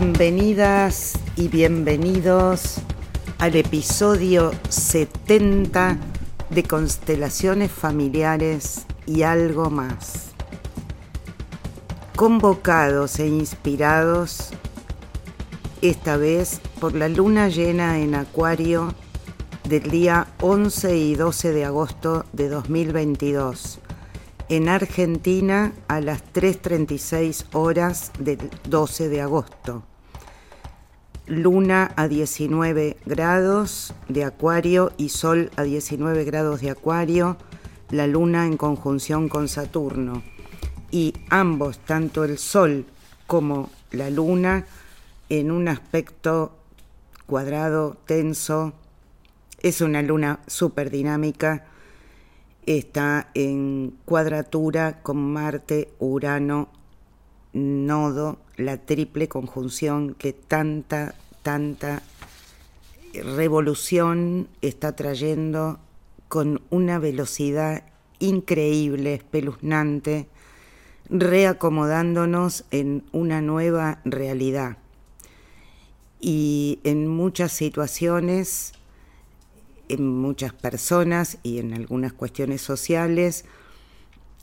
Bienvenidas y bienvenidos al episodio 70 de Constelaciones Familiares y algo más. Convocados e inspirados esta vez por la luna llena en Acuario del día 11 y 12 de agosto de 2022 en Argentina a las 3.36 horas del 12 de agosto. Luna a 19 grados de Acuario y Sol a 19 grados de Acuario, la Luna en conjunción con Saturno. Y ambos, tanto el Sol como la Luna, en un aspecto cuadrado, tenso. Es una luna súper dinámica está en cuadratura con Marte, Urano, Nodo, la triple conjunción que tanta, tanta revolución está trayendo con una velocidad increíble, espeluznante, reacomodándonos en una nueva realidad. Y en muchas situaciones en muchas personas y en algunas cuestiones sociales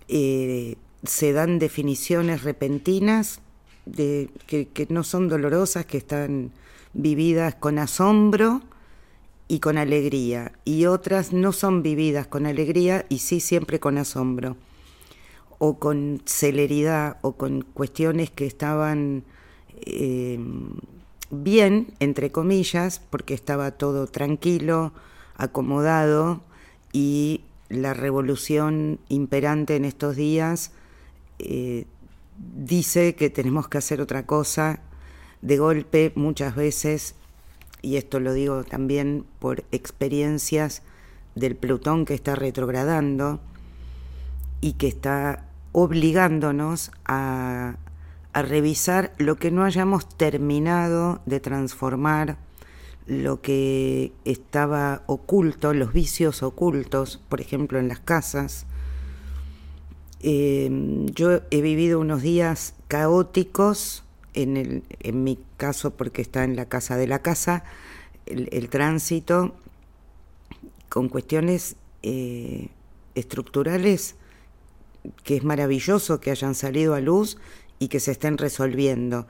eh, se dan definiciones repentinas de, que, no son dolorosas, que están vividas con asombro y con alegría, y otras no son vividas con alegría y sí siempre con asombro, o con celeridad, o con cuestiones que estaban eh, bien, entre comillas, porque estaba todo tranquilo, acomodado y la revolución imperante en estos días eh, dice que tenemos que hacer otra cosa de golpe muchas veces, y esto lo digo también por experiencias del Plutón que está retrogradando y que está obligándonos a, a revisar lo que no hayamos terminado de transformar lo que estaba oculto, los vicios ocultos, por ejemplo, en las casas. Eh, yo he vivido unos días caóticos, en, el, en mi caso porque está en la casa de la casa, el, tránsito, con cuestiones eh, estructurales que es maravilloso que hayan salido a luz y que se estén resolviendo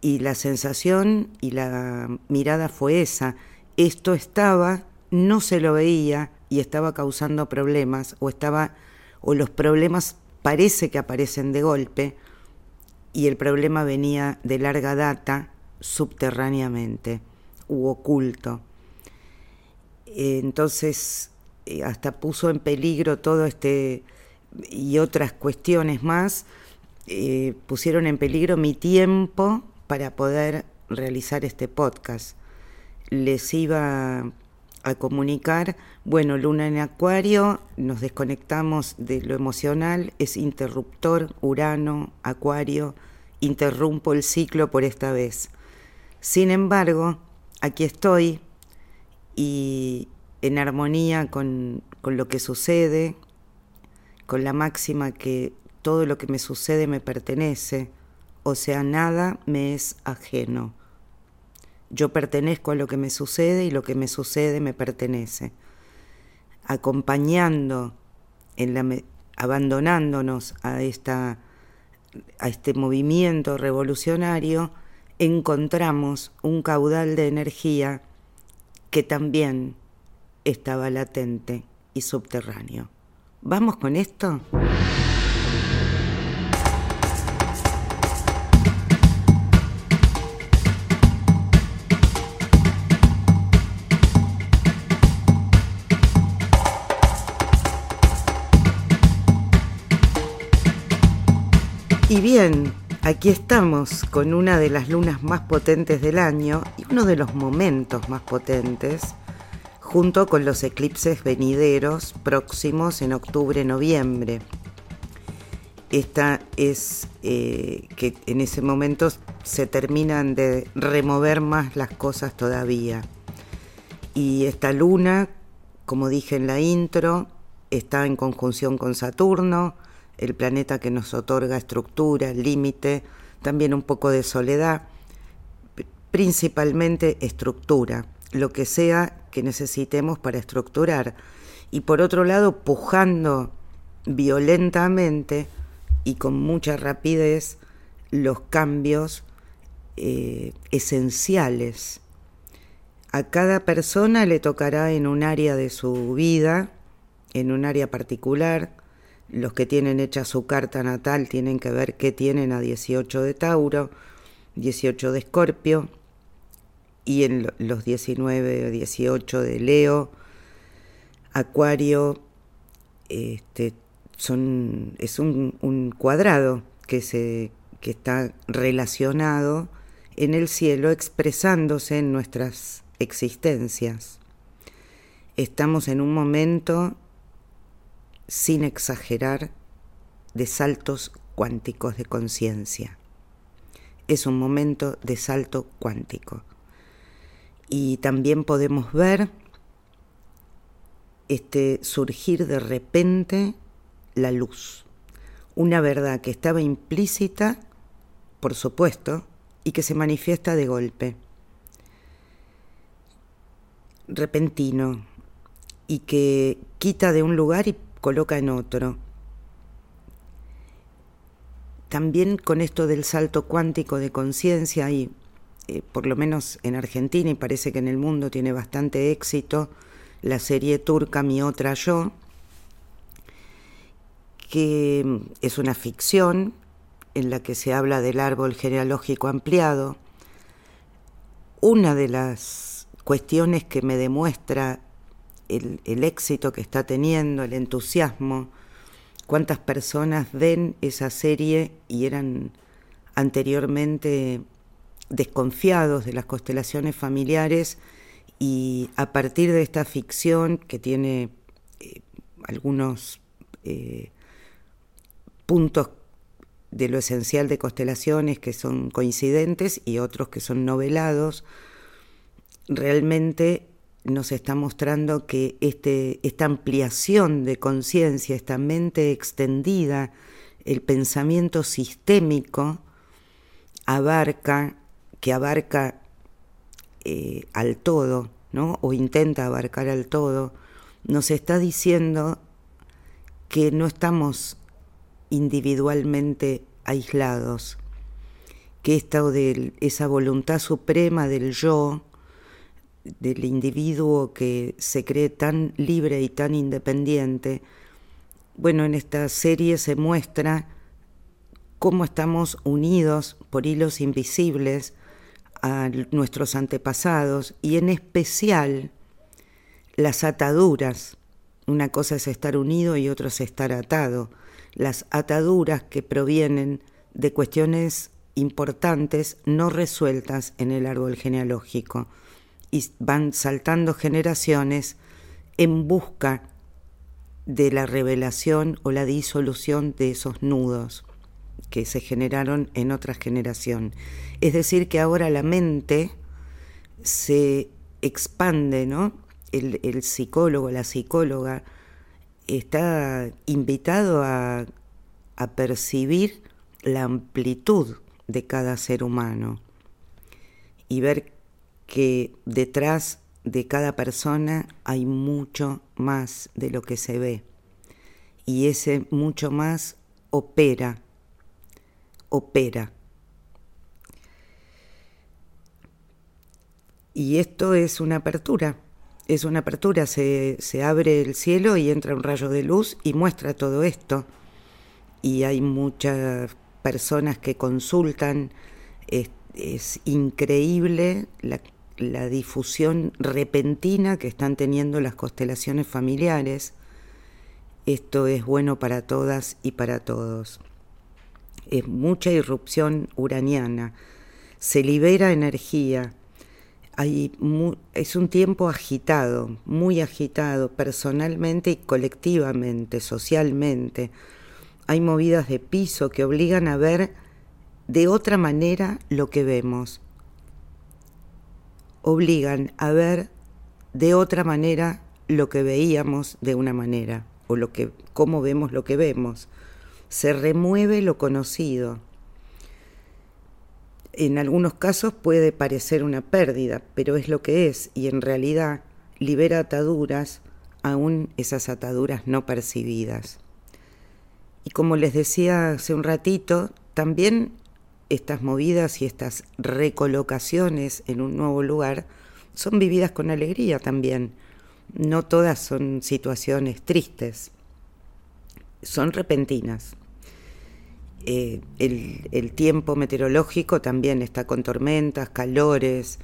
y la sensación y la mirada fue esa. Esto estaba, no se lo veía y estaba causando problemas o estaba o los problemas parece que aparecen de golpe y el problema venía de larga data subterráneamente u oculto. Entonces eh, hasta puso en peligro todo este y otras cuestiones más, eh, pusieron en peligro mi tiempo para poder realizar este podcast. Les iba a comunicar, bueno, luna en acuario, nos desconectamos de lo emocional, es interruptor, Urano, acuario, interrumpo el ciclo por esta vez. Sin embargo, aquí estoy y en armonía con, con lo que sucede, con la máxima que todo lo que me sucede me pertenece, o sea, nada me es ajeno. Yo pertenezco a lo que me sucede y lo que me sucede me pertenece. Acompañando, en la, abandonándonos a, esta, a este movimiento revolucionario, encontramos un caudal de energía que también estaba latente y subterráneo. ¿Vamos con esto? Y bien, aquí estamos con una de las lunas más potentes del año y uno de los momentos más potentes, junto con los eclipses venideros próximos en octubre-noviembre. Esta es eh, que en ese momento se terminan de remover más las cosas todavía. Y esta luna, como dije en la intro, está en conjunción con Saturno, el planeta que nos otorga estructura, límite, también un poco de soledad. principalmente estructura, lo que sea que necesitemos para estructurar. Y por otro lado, pujando violentamente y con mucha rapidez los cambios eh, esenciales. A cada persona le tocará en un área de su vida, en un área particular. Los que tienen hecha su carta natal tienen que ver qué tienen a 18 de Tauro, 18 de Escorpio y en los 19 o 18 de Leo, Acuario, este, son, es un, un cuadrado que, se, que está relacionado en el cielo expresándose en nuestras existencias. Estamos en un momento, sin exagerar, de saltos cuánticos de conciencia. Es un momento de salto cuántico. Y también podemos ver este surgir de repente la luz, una verdad que estaba implícita, por supuesto, y que se manifiesta de golpe, repentino, y que quita de un lugar y coloca en otro. También con esto del salto cuántico de conciencia, y eh, por lo menos en Argentina y parece que en el mundo tiene bastante éxito, la serie turca Mi otra yo, que es una ficción en la que se habla del árbol genealógico ampliado. Una de las cuestiones que me demuestra el, éxito que está teniendo, el entusiasmo, cuántas personas ven esa serie y eran anteriormente desconfiados de las constelaciones familiares y a partir de esta ficción que tiene eh, algunos eh, puntos de lo esencial de constelaciones que son coincidentes y otros que son novelados, realmente nos está mostrando que este, esta ampliación de conciencia, esta mente extendida, el pensamiento sistémico, abarca, que abarca eh, al todo, ¿no? o intenta abarcar al todo, nos está diciendo que no estamos individualmente aislados, que esta, de esa voluntad suprema del yo, del individuo que se cree tan libre y tan independiente, bueno, en esta serie se muestra cómo estamos unidos por hilos invisibles a nuestros antepasados y en especial las ataduras. Una cosa es estar unido y otra es estar atado. Las ataduras que provienen de cuestiones importantes no resueltas en el árbol genealógico y van saltando generaciones en busca de la revelación o la disolución de esos nudos que se generaron en otra generación. Es decir, que ahora la mente se expande, ¿no? El, el psicólogo, la psicóloga, está invitado a, a percibir la amplitud de cada ser humano y ver que detrás de cada persona hay mucho más de lo que se ve y ese mucho más opera opera. Y esto es una apertura, es una apertura, se, abre el cielo y entra un rayo de luz y muestra todo esto. Y hay muchas personas que consultan, es, increíble la, la difusión repentina que están teniendo las constelaciones familiares. Esto es bueno para todas y para todos es mucha irrupción uraniana, se libera energía, hay es un tiempo agitado, muy agitado, personalmente y colectivamente, socialmente. Hay movidas de piso que obligan a ver de otra manera lo que vemos. Obligan a ver de otra manera lo que veíamos de una manera, o lo que, cómo vemos lo que vemos se remueve lo conocido. En algunos casos puede parecer una pérdida, pero es lo que es y en realidad libera ataduras, aún esas ataduras no percibidas. Y como les decía hace un ratito, también estas movidas y estas recolocaciones en un nuevo lugar son vividas con alegría también. No todas son situaciones tristes, son repentinas. Eh, el, tiempo meteorológico también está con tormentas, calores,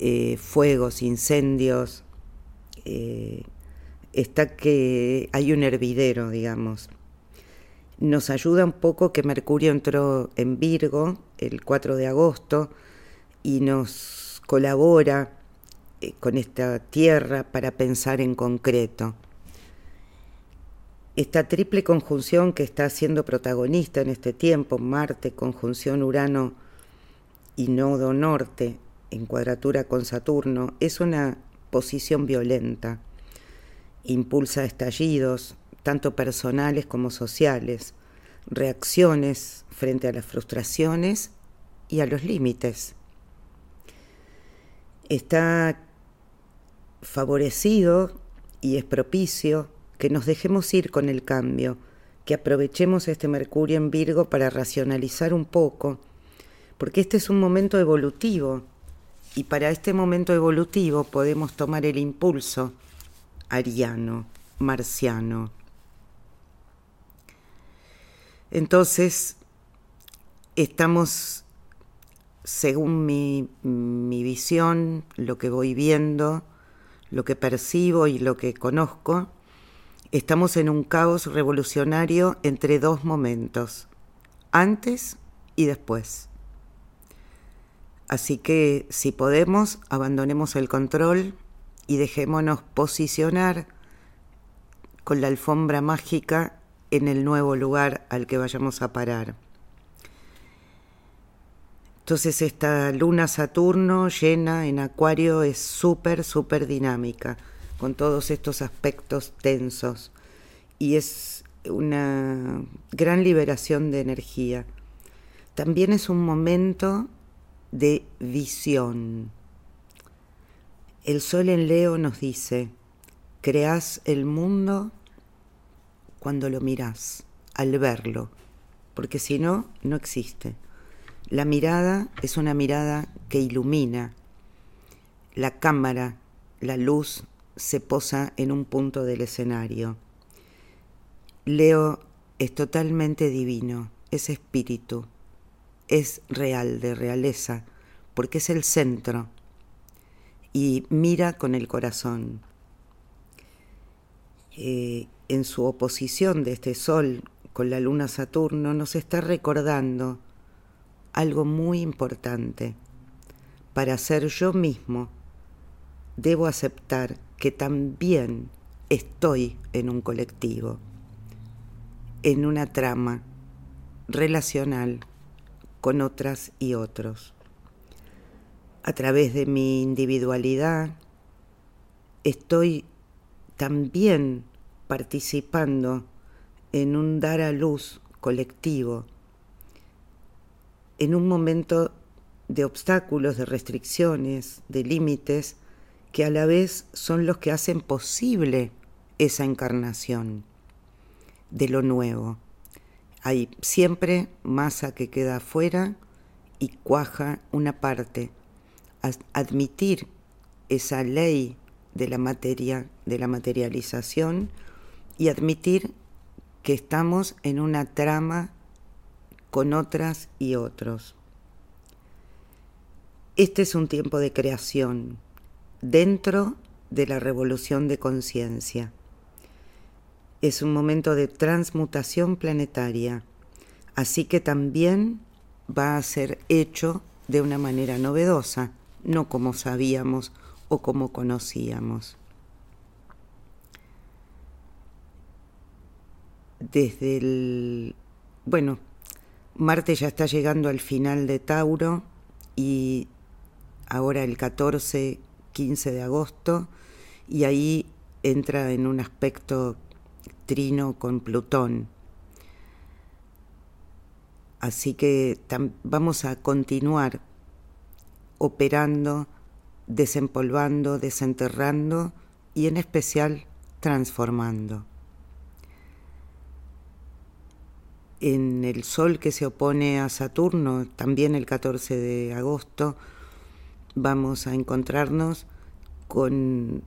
eh, fuegos, incendios. Eh, está que hay un hervidero, digamos. Nos ayuda un poco que Mercurio entró en Virgo el 4 de agosto y nos colabora con esta tierra para pensar en concreto esta triple conjunción que está siendo protagonista en este tiempo, Marte, conjunción Urano y Nodo Norte en cuadratura con Saturno, es una posición violenta. Impulsa estallidos, tanto personales como sociales, reacciones frente a las frustraciones y a los límites. Está favorecido y es propicio que nos dejemos ir con el cambio, que aprovechemos este Mercurio en Virgo para racionalizar un poco, porque este es un momento evolutivo y para este momento evolutivo podemos tomar el impulso ariano, marciano. Entonces, estamos, según mi, mi visión, lo que voy viendo, lo que percibo y lo que conozco, Estamos en un caos revolucionario entre dos momentos, antes y después. Así que si podemos, abandonemos el control y dejémonos posicionar con la alfombra mágica en el nuevo lugar al que vayamos a parar. Entonces esta luna Saturno llena en Acuario es súper, súper dinámica con todos estos aspectos tensos y es una gran liberación de energía. También es un momento de visión. El sol en Leo nos dice, creas el mundo cuando lo mirás, al verlo, porque si no, no existe. La mirada es una mirada que ilumina. La cámara, la luz se posa en un punto del escenario. Leo es totalmente divino, es espíritu, es real, de realeza, porque es el centro y mira con el corazón. Eh, en su oposición de este sol con la luna Saturno nos está recordando algo muy importante. Para ser yo mismo, debo aceptar que también estoy en un colectivo, en una trama relacional con otras y otros. A través de mi individualidad estoy también participando en un dar a luz colectivo, en un momento de obstáculos, de restricciones, de límites, que a la vez son los que hacen posible esa encarnación de lo nuevo. Hay siempre masa que queda afuera y cuaja una parte. Admitir esa ley de la materia, de la materialización y admitir que estamos en una trama con otras y otros. Este es un tiempo de creación, dentro de la revolución de conciencia. Es un momento de transmutación planetaria, así que también va a ser hecho de una manera novedosa, no como sabíamos o como conocíamos. Desde el... Bueno, Marte ya está llegando al final de Tauro y ahora el 14 15 de agosto y ahí entra en un aspecto trino con Plutón. Así que vamos a continuar operando, desempolvando, desenterrando y en especial transformando. En el Sol que se opone a Saturno, también el 14 de agosto, vamos a encontrarnos con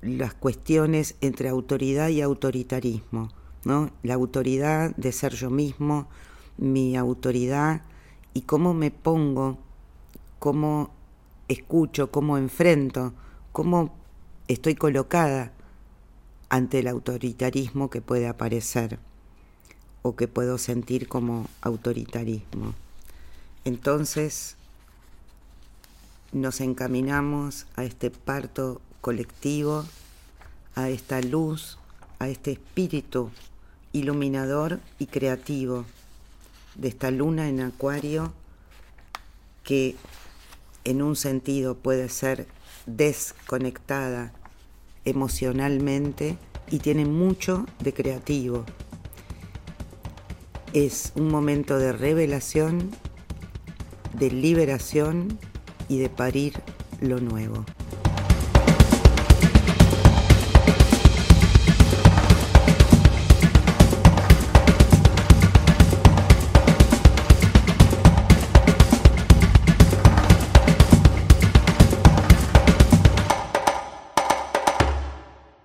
las cuestiones entre autoridad y autoritarismo, ¿no? La autoridad de ser yo mismo, mi autoridad y cómo me pongo, cómo escucho, cómo enfrento, cómo estoy colocada ante el autoritarismo que puede aparecer o que puedo sentir como autoritarismo. Entonces nos encaminamos a este parto colectivo, a esta luz, a este espíritu iluminador y creativo de esta luna en acuario que en un sentido puede ser desconectada emocionalmente y tiene mucho de creativo. Es un momento de revelación, de liberación y de parir lo nuevo.